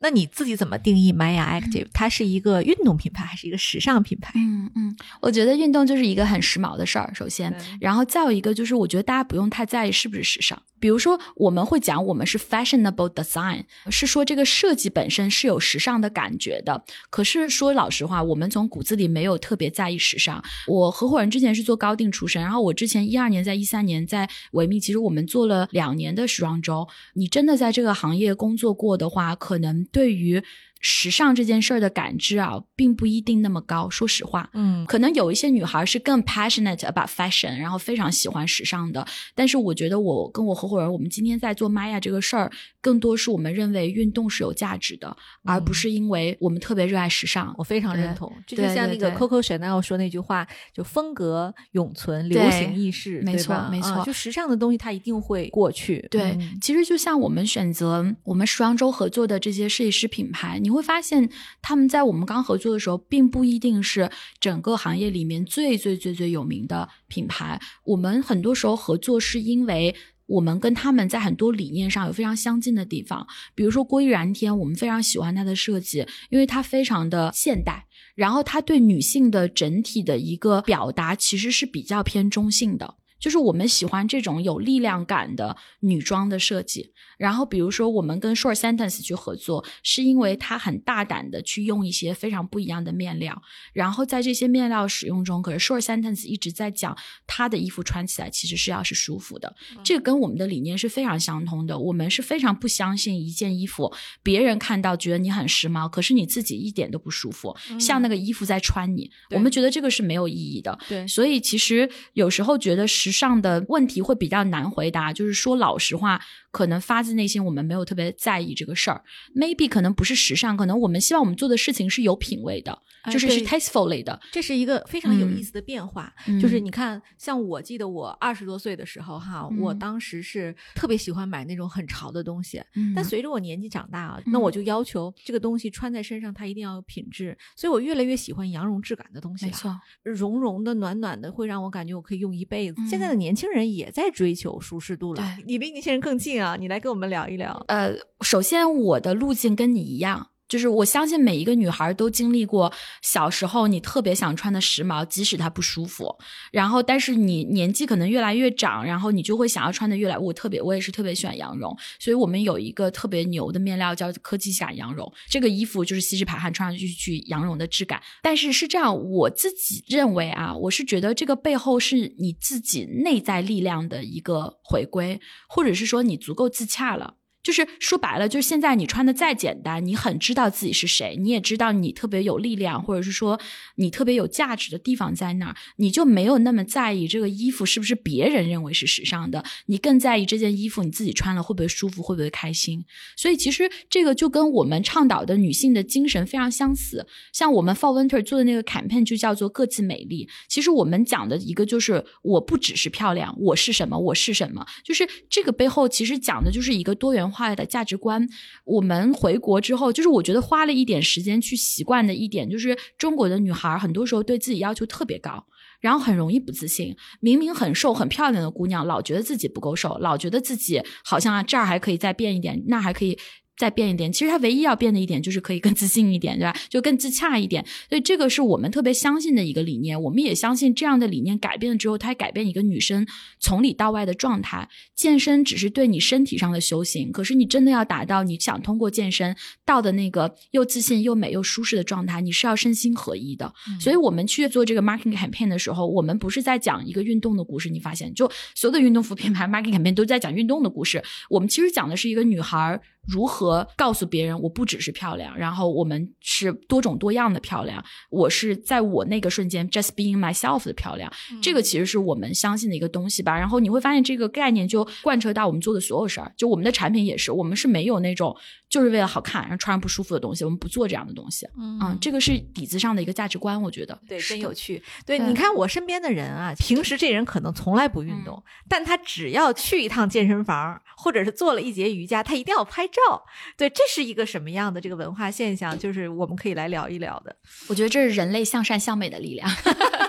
S2: 那你自己怎么定义 Maya Active？它是一个运动品牌还是一个时尚品牌？
S1: 嗯嗯，我觉得运动就是一个很时髦的事儿，首先，然后再有一个就是，我觉得大家不用太在意是不是时尚。比如说，我们会讲我们是 fashionable design，是说这个设计本身是有时尚的感觉的。可是说老实话，我们从骨子里没有特别在意时尚。我合伙人之前是做高定出身，然后我之前一二年在一三年在维密，其实我们做了两年的时装周。你真的在这个行业工作过的话，可能。对于。时尚这件事儿的感知啊，并不一定那么高。说实话，
S2: 嗯，
S1: 可能有一些女孩是更 passionate about fashion，然后非常喜欢时尚的。但是我觉得，我跟我合伙人，我们今天在做 Maya 这个事儿，更多是我们认为运动是有价值的，而不是因为我们特别热爱时尚。
S2: 我非常认同，这就像那个 Coco Chanel 说那句话，就风格永存，流行易逝，
S1: 没错，没错。
S2: 就时尚的东西，它一定会过去。
S1: 对，其实就像我们选择我们时装周合作的这些设计师品牌。你会发现，他们在我们刚合作的时候，并不一定是整个行业里面最最最最有名的品牌。我们很多时候合作，是因为我们跟他们在很多理念上有非常相近的地方。比如说，郭一然天，我们非常喜欢他的设计，因为他非常的现代，然后他对女性的整体的一个表达，其实是比较偏中性的。就是我们喜欢这种有力量感的女装的设计。然后，比如说我们跟 Short Sentence 去合作，是因为它很大胆的去用一些非常不一样的面料。然后在这些面料使用中，可是 Short Sentence 一直在讲，他的衣服穿起来其实是要是舒服的。这个跟我们的理念是非常相通的。我们是非常不相信一件衣服别人看到觉得你很时髦，可是你自己一点都不舒服，像那个衣服在穿你。我们觉得这个是没有意义的。
S2: 对，
S1: 所以其实有时候觉得时上的问题会比较难回答，就是说老实话。可能发自内心，我们没有特别在意这个事儿。Maybe 可能不是时尚，可能我们希望我们做的事情是有品位的，就是是 tastefully 的。
S2: 这是一个非常有意思的变化。就是你看，像我记得我二十多岁的时候，哈，我当时是特别喜欢买那种很潮的东西。但随着我年纪长大啊，那我就要求这个东西穿在身上它一定要有品质。所以我越来越喜欢羊绒质感的东西。
S1: 没错，
S2: 绒绒的、暖暖的，会让我感觉我可以用一辈子。现在的年轻人也在追求舒适度了。你离年轻人更近。啊，你来跟我们聊一聊。
S1: 呃，首先我的路径跟你一样。就是我相信每一个女孩都经历过小时候你特别想穿的时髦，即使它不舒服。然后，但是你年纪可能越来越长，然后你就会想要穿的越来。我特别，我也是特别喜欢羊绒，所以我们有一个特别牛的面料叫科技感羊绒。这个衣服就是吸湿排汗，穿上去去羊绒的质感。但是是这样，我自己认为啊，我是觉得这个背后是你自己内在力量的一个回归，或者是说你足够自洽了。就是说白了，就是现在你穿的再简单，你很知道自己是谁，你也知道你特别有力量，或者是说你特别有价值的地方在哪儿，你就没有那么在意这个衣服是不是别人认为是时尚的，你更在意这件衣服你自己穿了会不会舒服，会不会开心。所以其实这个就跟我们倡导的女性的精神非常相似。像我们 Fall Winter 做的那个 campaign 就叫做各自美丽。其实我们讲的一个就是我不只是漂亮，我是什么，我是什么，就是这个背后其实讲的就是一个多元化。的价值观，我们回国之后，就是我觉得花了一点时间去习惯的一点，就是中国的女孩很多时候对自己要求特别高，然后很容易不自信。明明很瘦很漂亮的姑娘，老觉得自己不够瘦，老觉得自己好像啊这儿还可以再变一点，那还可以。再变一点，其实它唯一要变的一点就是可以更自信一点，对吧？就更自洽一点。所以这个是我们特别相信的一个理念。我们也相信这样的理念改变了之后，它改变一个女生从里到外的状态。健身只是对你身体上的修行，可是你真的要达到你想通过健身到的那个又自信又美又舒适的状态，你是要身心合一的。所以我们去做这个 marketing campaign 的时候，我们不是在讲一个运动的故事。你发现，就所有的运动服品牌 marketing campaign 都在讲运动的故事。我们其实讲的是一个女孩。如何告诉别人我不只是漂亮，然后我们是多种多样的漂亮。我是在我那个瞬间 just being myself 的漂亮，这个其实是我们相信的一个东西吧。然后你会发现这个概念就贯彻到我们做的所有事儿，就我们的产品也是，我们是没有那种就是为了好看然后穿上不舒服的东西，我们不做这样的东西。嗯，这个是底子上的一个价值观，我觉得
S2: 对，真有趣。对，你看我身边的人啊，平时这人可能从来不运动，但他只要去一趟健身房，或者是做了一节瑜伽，他一定要拍照。照，对，这是一个什么样的这个文化现象？就是我们可以来聊一聊的。
S1: 我觉得这是人类向善向美的力量，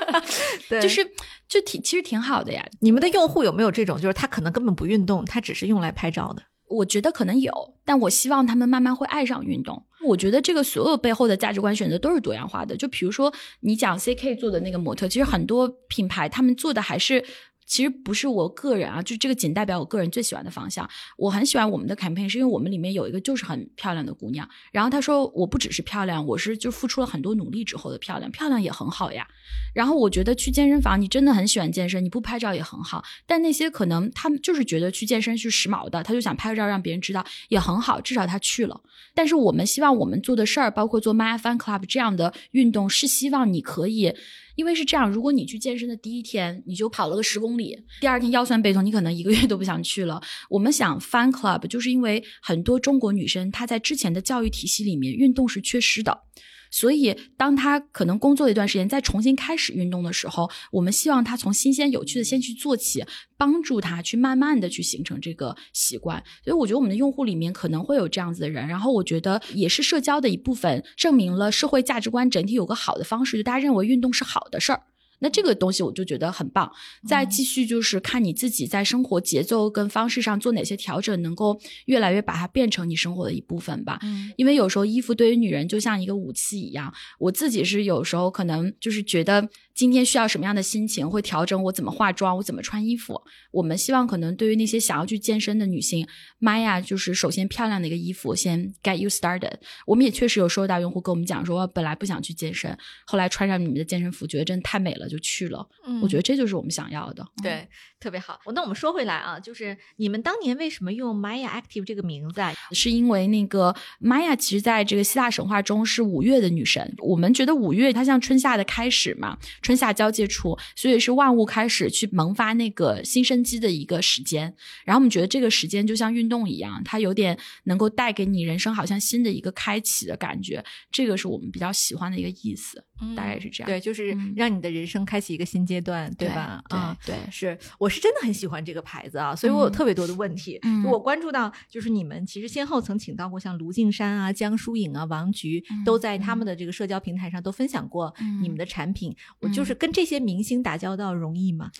S1: [LAUGHS]
S2: 对，
S1: 就是就挺其实挺好的呀。
S2: 你们的用户有没有这种，就是他可能根本不运动，他只是用来拍照的？
S1: 我觉得可能有，但我希望他们慢慢会爱上运动。我觉得这个所有背后的价值观选择都是多样化的。就比如说你讲 CK 做的那个模特，其实很多品牌他们做的还是。其实不是我个人啊，就这个仅代表我个人最喜欢的方向。我很喜欢我们的 campaign，是因为我们里面有一个就是很漂亮的姑娘。然后她说我不只是漂亮，我是就付出了很多努力之后的漂亮，漂亮也很好呀。然后我觉得去健身房，你真的很喜欢健身，你不拍照也很好。但那些可能他们就是觉得去健身是时髦的，他就想拍个照让别人知道也很好，至少他去了。但是我们希望我们做的事儿，包括做 My Fan Club 这样的运动，是希望你可以。因为是这样，如果你去健身的第一天你就跑了个十公里，第二天腰酸背痛，你可能一个月都不想去了。我们想 Fun Club，就是因为很多中国女生她在之前的教育体系里面运动是缺失的。所以，当他可能工作一段时间，再重新开始运动的时候，我们希望他从新鲜有趣的先去做起，帮助他去慢慢的去形成这个习惯。所以，我觉得我们的用户里面可能会有这样子的人。然后，我觉得也是社交的一部分，证明了社会价值观整体有个好的方式，就大家认为运动是好的事儿。那这个东西我就觉得很棒。再继续就是看你自己在生活节奏跟方式上做哪些调整，能够越来越把它变成你生活的一部分吧。嗯，因为有时候衣服对于女人就像一个武器一样。我自己是有时候可能就是觉得。今天需要什么样的心情，会调整我怎么化妆，我怎么穿衣服。我们希望可能对于那些想要去健身的女性，妈呀就是首先漂亮的一个衣服，先 get you started。我们也确实有收到用户跟我们讲说，本来不想去健身，后来穿上你们的健身服，觉得真的太美了，就去了。嗯，我觉得这就是我们想要的。
S2: 对，特别好。那我们说回来啊，就是你们当年为什么用 Maya Active 这个名字啊？
S1: 是因为那个 Maya 其实在这个希腊神话中是五月的女神，我们觉得五月它像春夏的开始嘛。春夏交界处，所以是万物开始去萌发那个新生机的一个时间。然后我们觉得这个时间就像运动一样，它有点能够带给你人生好像新的一个开启的感觉。这个是我们比较喜欢的一个意思，大概是这样。
S2: 对，就是让你的人生开启一个新阶段，
S1: 对
S2: 吧？
S1: 啊，对，
S2: 是，我是真的很喜欢这个牌子啊，所以我有特别多的问题。我关注到，就是你们其实先后曾请到过像卢靖姗啊、江疏影啊、王菊，都在他们的这个社交平台上都分享过你们的产品。我就是跟。这些明星打交道容易吗？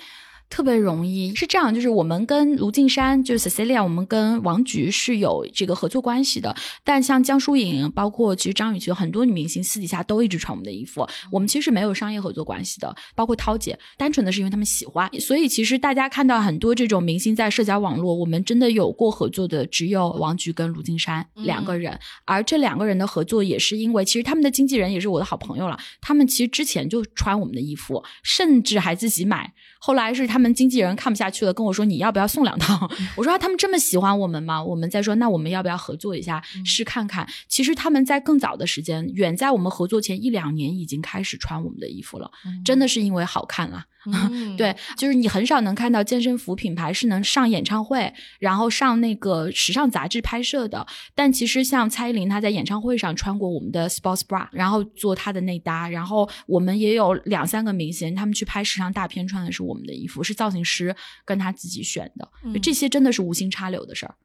S1: 特别容易是这样，就是我们跟卢靖姗，就是 Cecilia，我们跟王菊是有这个合作关系的。但像江疏影，包括其实张雨绮，很多女明星私底下都一直穿我们的衣服。我们其实没有商业合作关系的，包括涛姐，单纯的是因为他们喜欢。所以其实大家看到很多这种明星在社交网络，我们真的有过合作的，只有王菊跟卢靖姗两个人。而这两个人的合作也是因为，其实他们的经纪人也是我的好朋友了。他们其实之前就穿我们的衣服，甚至还自己买。后来是他们经纪人看不下去了，跟我说：“你要不要送两套？” [LAUGHS] 我说：“他们这么喜欢我们吗？”我们再说：“那我们要不要合作一下，试看看？”其实他们在更早的时间，远在我们合作前一两年，已经开始穿我们的衣服了。真的是因为好看了。[LAUGHS] 对，就是你很少能看到健身服品牌是能上演唱会，然后上那个时尚杂志拍摄的。但其实像蔡依林，她在演唱会上穿过我们的 sports bra，然后做她的内搭。然后我们也有两三个明星，他们去拍时尚大片穿的是我们的衣服，是造型师跟他自己选的。这些真的是无心插柳的事儿。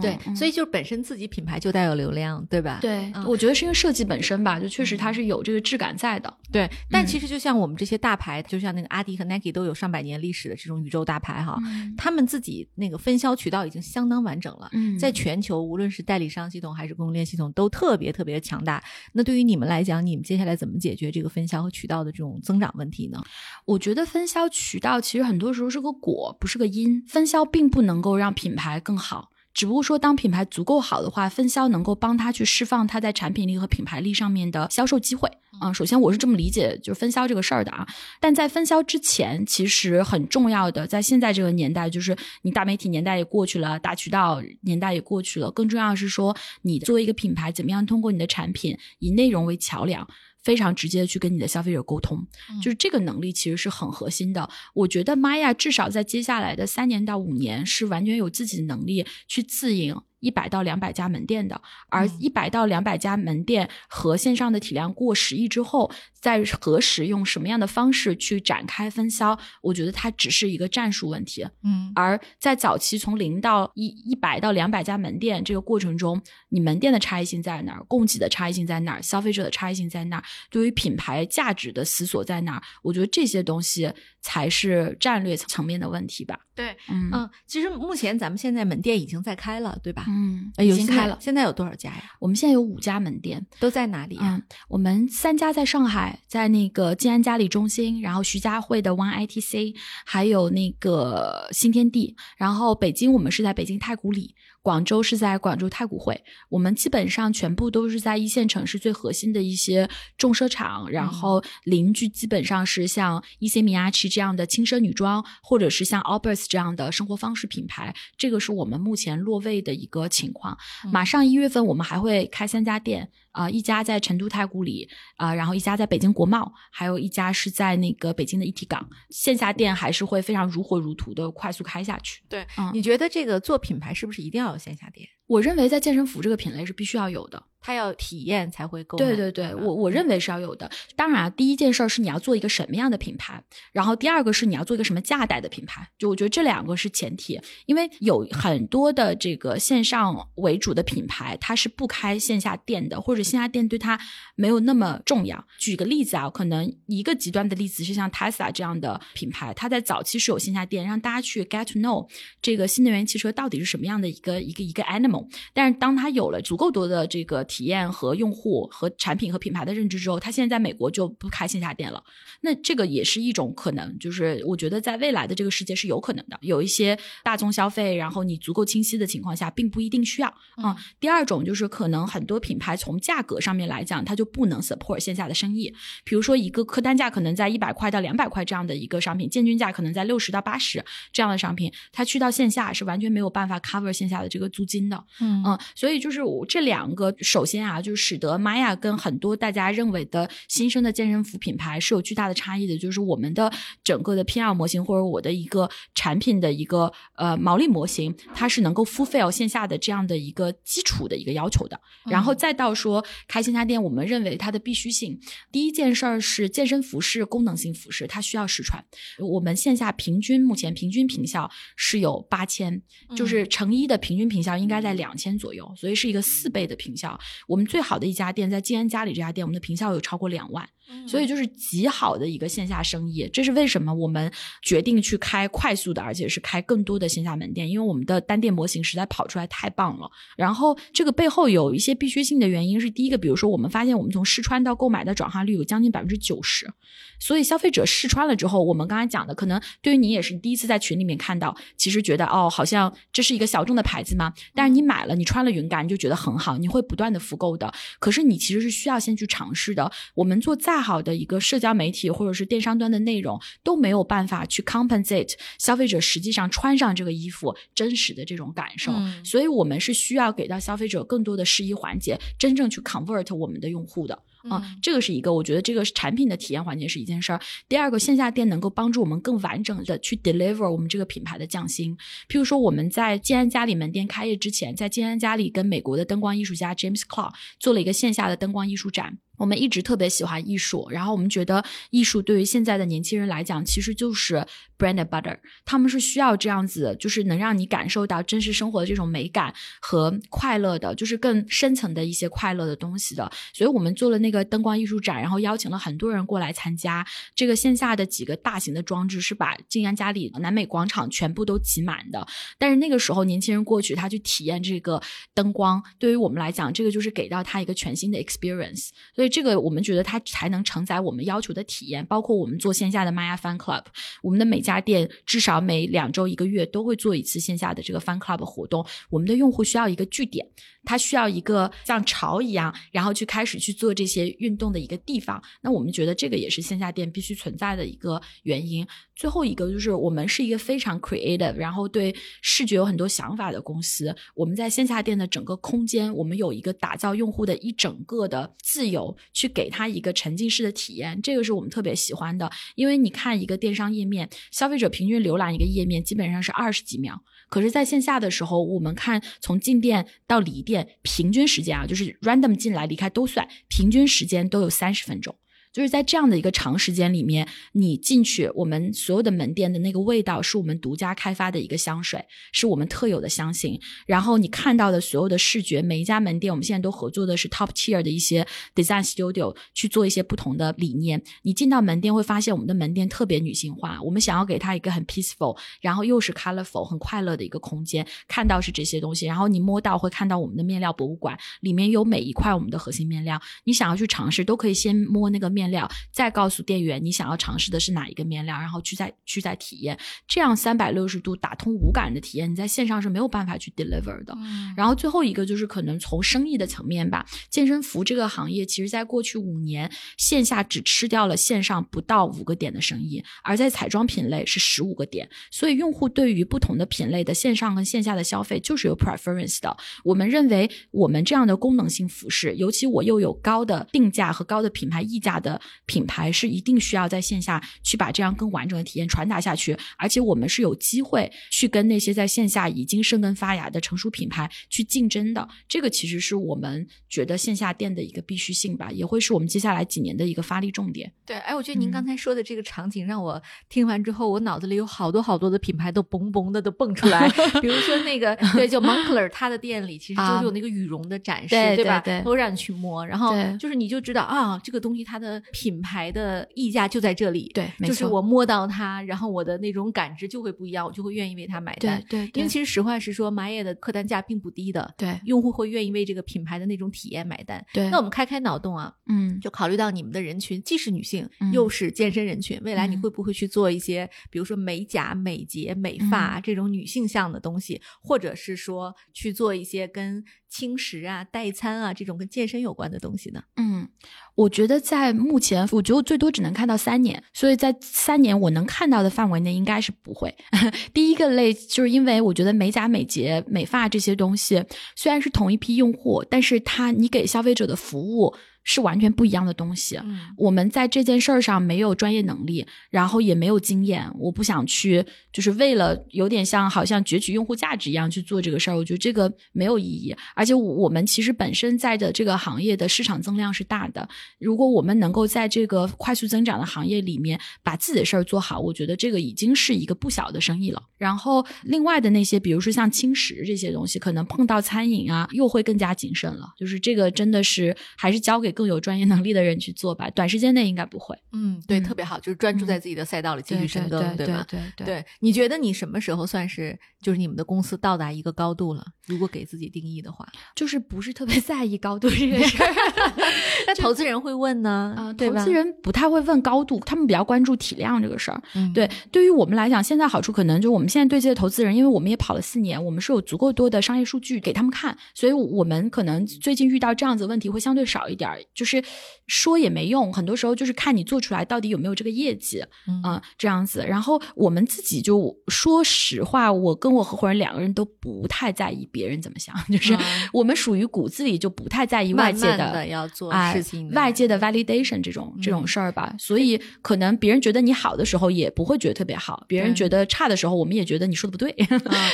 S2: 对，所以就是本身自己品牌就带有流量，对吧？
S1: 对，我觉得是因为设计本身吧，就确实它是有这个质感在的。
S2: 对，但其实就像我们这些大牌，就像那个阿迪和 Nike 都有上百年历史的这种宇宙大牌哈，他们自己那个分销渠道已经相当完整了，在全球无论是代理商系统还是供应链系统都特别特别强大。那对于你们来讲，你们接下来怎么解决这个分销和渠道的这种增长问题呢？
S1: 我觉得分销渠道其实很多时候是个果，不是个因。分销并不能够让品牌更好。只不过说，当品牌足够好的话，分销能够帮他去释放他在产品力和品牌力上面的销售机会。嗯，首先我是这么理解，就是分销这个事儿的啊。但在分销之前，其实很重要的，在现在这个年代，就是你大媒体年代也过去了，大渠道年代也过去了，更重要的是说，你作为一个品牌，怎么样通过你的产品以内容为桥梁。非常直接的去跟你的消费者沟通，就是这个能力其实是很核心的。我觉得玛雅至少在接下来的三年到五年是完全有自己的能力去自营。一百到两百家门店的，而一百到两百家门店和线上的体量过十亿之后，在何时用什么样的方式去展开分销，我觉得它只是一个战术问题。
S2: 嗯
S1: 而在早期从零到一一百到两百家门店这个过程中，你门店的差异性在哪儿？供给的差异性在哪儿？消费者的差异性在哪儿？对于品牌价值的思索在哪儿？我觉得这些东西才是战略层面的问题吧。
S2: 对，
S1: 嗯
S2: 嗯，其实目前咱们现在门店已经在开了，对吧？
S1: 嗯，已经开了。
S2: 现在有多少家呀？
S1: 我们现在有五家门店，
S2: 都在哪里呀？
S1: 嗯，我们三家在上海，在那个静安嘉里中心，然后徐家汇的 One ITC，还有那个新天地，然后北京我们是在北京太古里，广州是在广州太古汇，我们基本上全部都是在一线城市最核心的一些重奢场，然后邻居基本上是像伊西米亚奇这样的轻奢女装，或者是像 Alberts 这样的生活方式品牌，这个是我们目前落位的一个情况。马上一月份我们还会开三家店。啊、一家在成都太古里，啊、然后一家在北京国贸，还有一家是在那个北京的一体港。线下店还是会非常如火如荼的快速开下去。
S2: 对，
S1: 嗯
S2: 你觉得这个做品牌是不是一定要有线下店？
S1: 我认为在健身服这个品类是必须要有的。
S2: 它要体验才会购买。
S1: 对对对，我我认为是要有的。当然啊，第一件事儿是你要做一个什么样的品牌，然后第二个是你要做一个什么价带的品牌。就我觉得这两个是前提，因为有很多的这个线上为主的品牌，它是不开线下店的，或者线下店对它没有那么重要。举个例子啊，可能一个极端的例子是像 Tesla 这样的品牌，它在早期是有线下店，让大家去 get to know 这个新能源汽车到底是什么样的一个一个一个 animal。但是当它有了足够多的这个体验和用户和产品和品牌的认知之后，他现在在美国就不开线下店了。那这个也是一种可能，就是我觉得在未来的这个世界是有可能的。有一些大宗消费，然后你足够清晰的情况下，并不一定需要。嗯，第二种就是可能很多品牌从价格上面来讲，它就不能 support 线下的生意。比如说一个客单价可能在一百块到两百块这样的一个商品，建均价可能在六十到八十这样的商品，它去到线下是完全没有办法 cover 线下的这个租金的。
S2: 嗯
S1: 嗯，所以就是我这两个，首先啊，就是使得玛雅跟很多大家认为的新生的健身服品牌是有巨大的差异的，就是我们的整个的 PR 模型或者我的一个产品的一个呃毛利模型，它是能够 fulfill 线下的这样的一个基础的一个要求的。然后再到说开线下店，我们认为它的必须性，第一件事儿是健身服是功能性服饰，它需要实穿。我们线下平均目前平均平效是有八千，就是成衣的平均平效应该在两千左右，所以是一个四倍的平效。我们最好的一家店在静安家里这家店，我们的平效有超过两万。所以就是极好的一个线下生意，这是为什么我们决定去开快速的，而且是开更多的线下门店，因为我们的单店模型实在跑出来太棒了。然后这个背后有一些必须性的原因是，第一个，比如说我们发现我们从试穿到购买的转化率有将近百分之九十，所以消费者试穿了之后，我们刚才讲的，可能对于你也是第一次在群里面看到，其实觉得哦，好像这是一个小众的牌子嘛，但是你买了，你穿了云感，你就觉得很好，你会不断的复购的。可是你其实是需要先去尝试的。我们做再好的一个社交媒体或者是电商端的内容，都没有办法去 compensate 消费者实际上穿上这个衣服真实的这种感受。
S2: 嗯
S1: 所以我们是需要给到消费者更多的试衣环节，真正去 convert 我们的用户的。啊、
S2: 嗯
S1: 这个是一个，我觉得这个产品的体验环节是一件事儿。第二个，线下店能够帮助我们更完整的去 deliver 我们这个品牌的匠心。譬如说，我们在静安嘉里门店开业之前，在静安嘉里跟美国的灯光艺术家 James Clark 做了一个线下的灯光艺术展。我们一直特别喜欢艺术，然后我们觉得艺术对于现在的年轻人来讲，其实就是 brand and butter，他们是需要这样子，就是能让你感受到真实生活的这种美感和快乐的，就是更深层的一些快乐的东西的。所以我们做了那个灯光艺术展，然后邀请了很多人过来参加。这个线下的几个大型的装置是把静安嘉里南美广场全部都挤满的。但是那个时候年轻人过去，他去体验这个灯光，对于我们来讲，这个就是给到他一个全新的 experience。所以以这个我们觉得它才能承载我们要求的体验，包括我们做线下的 Maya Fan Club，我们的每家店至少每两周一个月都会做一次线下的这个 Fan Club 活动。我们的用户需要一个据点，他需要一个像潮一样，然后去开始去做这些运动的一个地方。那我们觉得这个也是线下店必须存在的一个原因。最后一个就是我们是一个非常 creative，然后对视觉有很多想法的公司。我们在线下店的整个空间，我们有一个打造用户的一整个的自由，去给他一个沉浸式的体验，这个是我们特别喜欢的。因为你看一个电商页面，消费者平均浏览一个页面基本上是二十几秒。可是在线下的时候，我们看从进店到离店平均时间啊，就是 random 进来离开都算，平均时间都有三十分钟。就是在这样的一个长时间里面，你进去，我们所有的门店的那个味道是我们独家开发的一个香水，是我们特有的香型。然后你看到的所有的视觉，每一家门店我们现在都合作的是 top tier 的一些 design studio 去做一些不同的理念。你进到门店会发现，我们的门店特别女性化，我们想要给它一个很 peaceful，然后又是 colorful 很快乐的一个空间。看到是这些东西，然后你摸到会看到我们的面料博物馆，里面有每一块我们的核心面料，你想要去尝试都可以先摸那个面。面料，再告诉店员你想要尝试的是哪一个面料，然后去再去再体验，这样三百六十度打通无感的体验，你在线上是没有办法去 deliver 的。然后最后一个就是可能从生意的层面吧，健身服这个行业，其实在过去五年线下只吃掉了线上不到五个点的生意，而在彩妆品类是十五个点，所以用户对于不同的品类的线上和线下的消费就是有 preference 的。我们认为我们这样的功能性服饰，尤其我又有高的定价和高的品牌溢价的。品牌是一定需要在线下去把这样更完整的体验传达下去，而且我们是有机会去跟那些在线下已经生根发芽的成熟品牌去竞争的。这个其实是我们觉得线下店的一个必须性吧，也会是我们接下来几年的一个发力重点。
S2: 对，哎，我觉得您刚才说的这个场景让我听完之后，我脑子里有好多好多的品牌都嘣嘣的都蹦出来，[LAUGHS] 比如说那个 [LAUGHS] 对，就 Moncler，他的店里其实就是有那个羽绒的展示，
S1: 对
S2: 吧？
S1: 对，
S2: 都让你去摸，然后就是你就知道啊，这个东西它的。品牌的溢价就在这里，
S1: 对，
S2: 就是我摸到它，然后我的那种感知就会不一样，我就会愿意为它买单。
S1: 对，
S2: 因为其实实话实说，玛雅的客单价并不低的，
S1: 对，
S2: 用户会愿意为这个品牌的那种体验买单。
S1: 对，
S2: 那我们开开脑洞啊，
S1: 嗯，
S2: 就考虑到你们的人群既是女性，又是健身人群，未来你会不会去做一些，比如说美甲、美睫、美发这种女性向的东西，或者是说去做一些跟轻食啊、代餐啊这种跟健身有关的东西呢？
S1: 嗯。我觉得在目前，我觉得最多只能看到三年，所以在三年我能看到的范围内，应该是不会。[LAUGHS] 第一个类就是因为我觉得美甲、美睫、美发这些东西虽然是同一批用户，但是它你给消费者的服务。是完全不一样的东西。我们在这件事儿上没有专业能力，然后也没有经验。我不想去，就是为了有点像好像攫取用户价值一样去做这个事儿。我觉得这个没有意义。而且我们其实本身在的这个行业的市场增量是大的。如果我们能够在这个快速增长的行业里面把自己的事儿做好，我觉得这个已经是一个不小的生意了。然后另外的那些，比如说像轻食这些东西，可能碰到餐饮啊，又会更加谨慎了。就是这个真的是还是交给。更有专业能力的人去做吧，短时间内应该不会。
S2: 嗯，对，特别好，就是专注在自己的赛道里继续深耕，
S1: 对
S2: 吧？
S1: 对
S2: 对对。你觉得你什么时候算是就是你们的公司到达一个高度了？如果给自己定义的话，[LAUGHS]
S1: 就是不是特别在意高度这个事儿。[LAUGHS]
S2: 那投资人会问呢？
S1: 啊，投资人不太会问高度，他们比较关注体量这个事儿。对，对于我们来讲，现在好处可能就是我们现在对接的投资人，因为我们也跑了四年，我们是有足够多的商业数据给他们看，所以我们可能最近遇到这样子问题会相对少一点。就是说也没用，很多时候就是看你做出来到底有没有这个业绩，嗯，这样子。然后我们自己就说实话，我跟我合伙人两个人都不太在意别人怎么想，就是 [LAUGHS] 我们属于骨子里就不太在意外界
S2: 的要做事情，
S1: 外界的 validation 这种这种事儿吧。所以可能别人觉得你好的时候，也不会觉得特别好；别人觉得差的时候，我们也觉得你说的不对，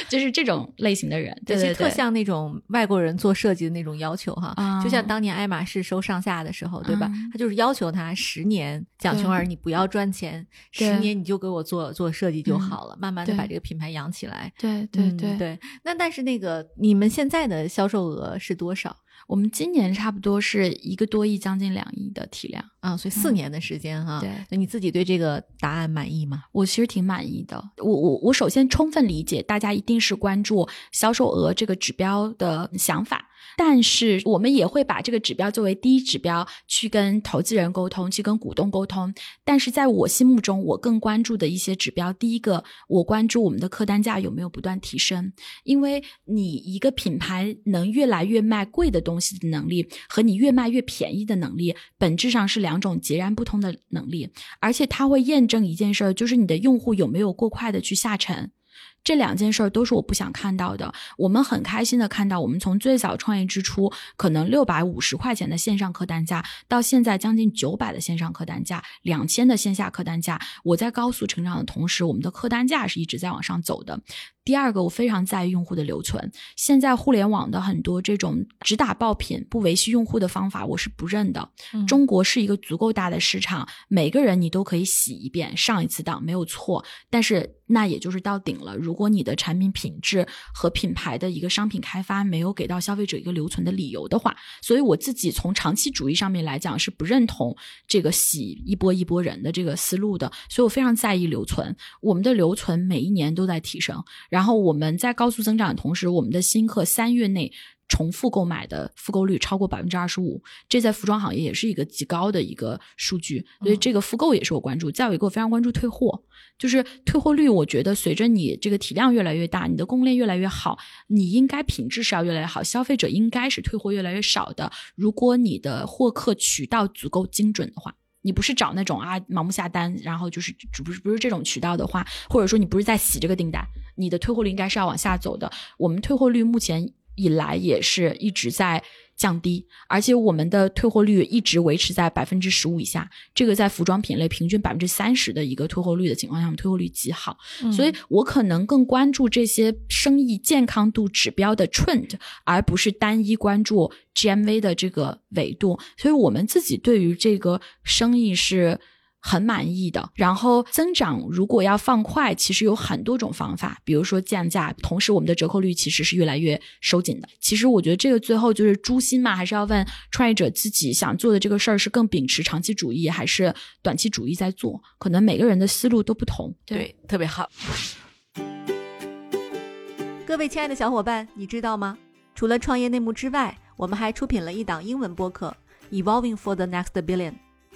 S1: 就是这种类型的人，对对对，
S2: 特像那种外国人做设计的那种要求哈，就像当年爱马仕收上下。的时候，对吧？他就是要求他十年，蒋琼儿，你不要赚钱，十年你就给我做做设计就好了，慢慢的把这个品牌养起来。
S1: 对对对
S2: 对。那但是那个你们现在的销售额是多少？
S1: 我们今年差不多是一个多亿，将近两亿的体量
S2: 啊，所以四年的时间哈。
S1: 对，
S2: 那你自己对这个答案满意吗？
S1: 我其实挺满意的。我我我首先充分理解大家一定是关注销售额这个指标的想法。但是我们也会把这个指标作为第一指标去跟投资人沟通，去跟股东沟通。但是在我心目中，我更关注的一些指标，第一个，我关注我们的客单价有没有不断提升。因为你一个品牌能越来越卖贵的东西的能力，和你越卖越便宜的能力，本质上是两种截然不同的能力。而且它会验证一件事儿，就是你的用户有没有过快的去下沉。这两件事儿都是我不想看到的。我们很开心的看到，我们从最早创业之初，可能六百五十块钱的线上客单价，到现在将近九百的线上客单价，两千的线下客单价。我在高速成长的同时，我们的客单价是一直在往上走的。第二个，我非常在意用户的留存。现在互联网的很多这种只打爆品、不维系用户的方法，我是不认的。中国是一个足够大的市场，每个人你都可以洗一遍、上一次当没有错。但是那也就是到顶了。如果你的产品品质和品牌的一个商品开发没有给到消费者一个留存的理由的话，所以我自己从长期主义上面来讲是不认同这个洗一波一波人的这个思路的。所以我非常在意留存，我们的留存每一年都在提升。然后我们在高速增长的同时，我们的新客三月内重复购买的复购率超过百分之二十五，这在服装行业也是一个极高的一个数据。所以这个复购也是我关注。再有一个我非常关注退货，就是退货率，我觉得随着你这个体量越来越大，你的供应链越来越好，你应该品质是要越来越好，消费者应该是退货越来越少的。如果你的获客渠道足够精准的话。你不是找那种啊盲目下单，然后就是不是不是这种渠道的话，或者说你不是在洗这个订单，你的退货率应该是要往下走的。我们退货率目前以来也是一直在。降低，而且我们的退货率一直维持在百分之十五以下。这个在服装品类平均百分之三十的一个退货率的情况下，我们退货率极好。所以我可能更关注这些生意健康度指标的 trend，而不是单一关注 GMV 的这个维度。所以我们自己对于这个生意是。很满意的，然后增长如果要放快，其实有很多种方法，比如说降价，同时我们的折扣率其实是越来越收紧的。其实我觉得这个最后就是诛心嘛，还是要问创业者自己想做的这个事儿是更秉持长期主义还是短期主义在做，可能每个人的思路都不同。
S2: 对，特别好。各位亲爱的小伙伴，你知道吗？除了创业内幕之外，我们还出品了一档英文播客《Evolving for the Next Billion》。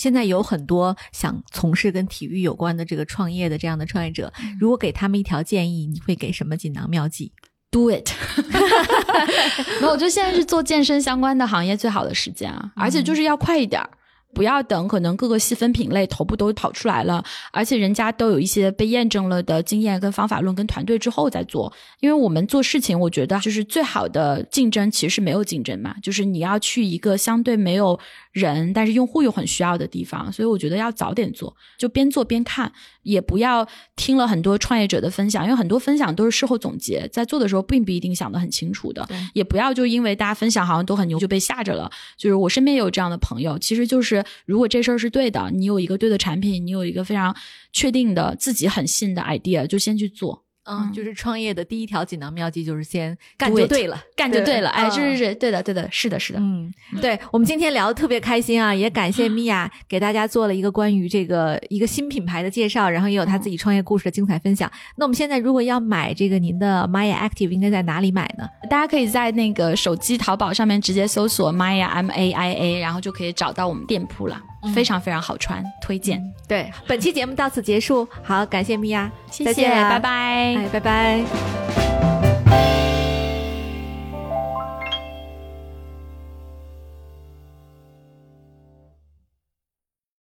S2: 现在有很多想从事跟体育有关的这个创业的这样的创业者，如果给他们一条建议，你会给什么锦囊妙计
S1: ？Do it！[LAUGHS] [LAUGHS] 没有，我觉得现在是做健身相关的行业最好的时间啊，而且就是要快一点儿。不要等，可能各个细分品类头部都跑出来了，而且人家都有一些被验证了的经验跟方法论跟团队之后再做。因为我们做事情，我觉得就是最好的竞争其实是没有竞争嘛，就是你要去一个相对没有人，但是用户又很需要的地方。所以我觉得要早点做，就边做边看，也不要听了很多创业者的分享，因为很多分享都是事后总结，在做的时候并不一定想得很清楚的。也不要就因为大家分享好像都很牛就被吓着了。就是我身边也有这样的朋友，其实就是。如果这事儿是对的，你有一个对的产品，你有一个非常确定的自己很信的 idea，就先去做。
S2: 嗯，就是创业的第一条锦囊妙计，就是先干就对了，
S1: 干就对了。哎，是是是，对的对的，是的是的。
S2: 嗯，对我们今天聊的特别开心啊，也感谢 [LAUGHS] 米娅给大家做了一个关于这个一个新品牌的介绍，然后也有她自己创业故事的精彩分享。那我们现在如果要买这个您的 Maya Active，应该在哪里买呢？
S1: 大家可以在那个手机淘宝上面直接搜索 Maya M A I A，然后就可以找到我们店铺了。非常非常好穿，推荐。
S2: 对，本期节目到此结束，好，感谢米娅，
S1: 谢谢，拜拜，
S2: 哎，拜拜。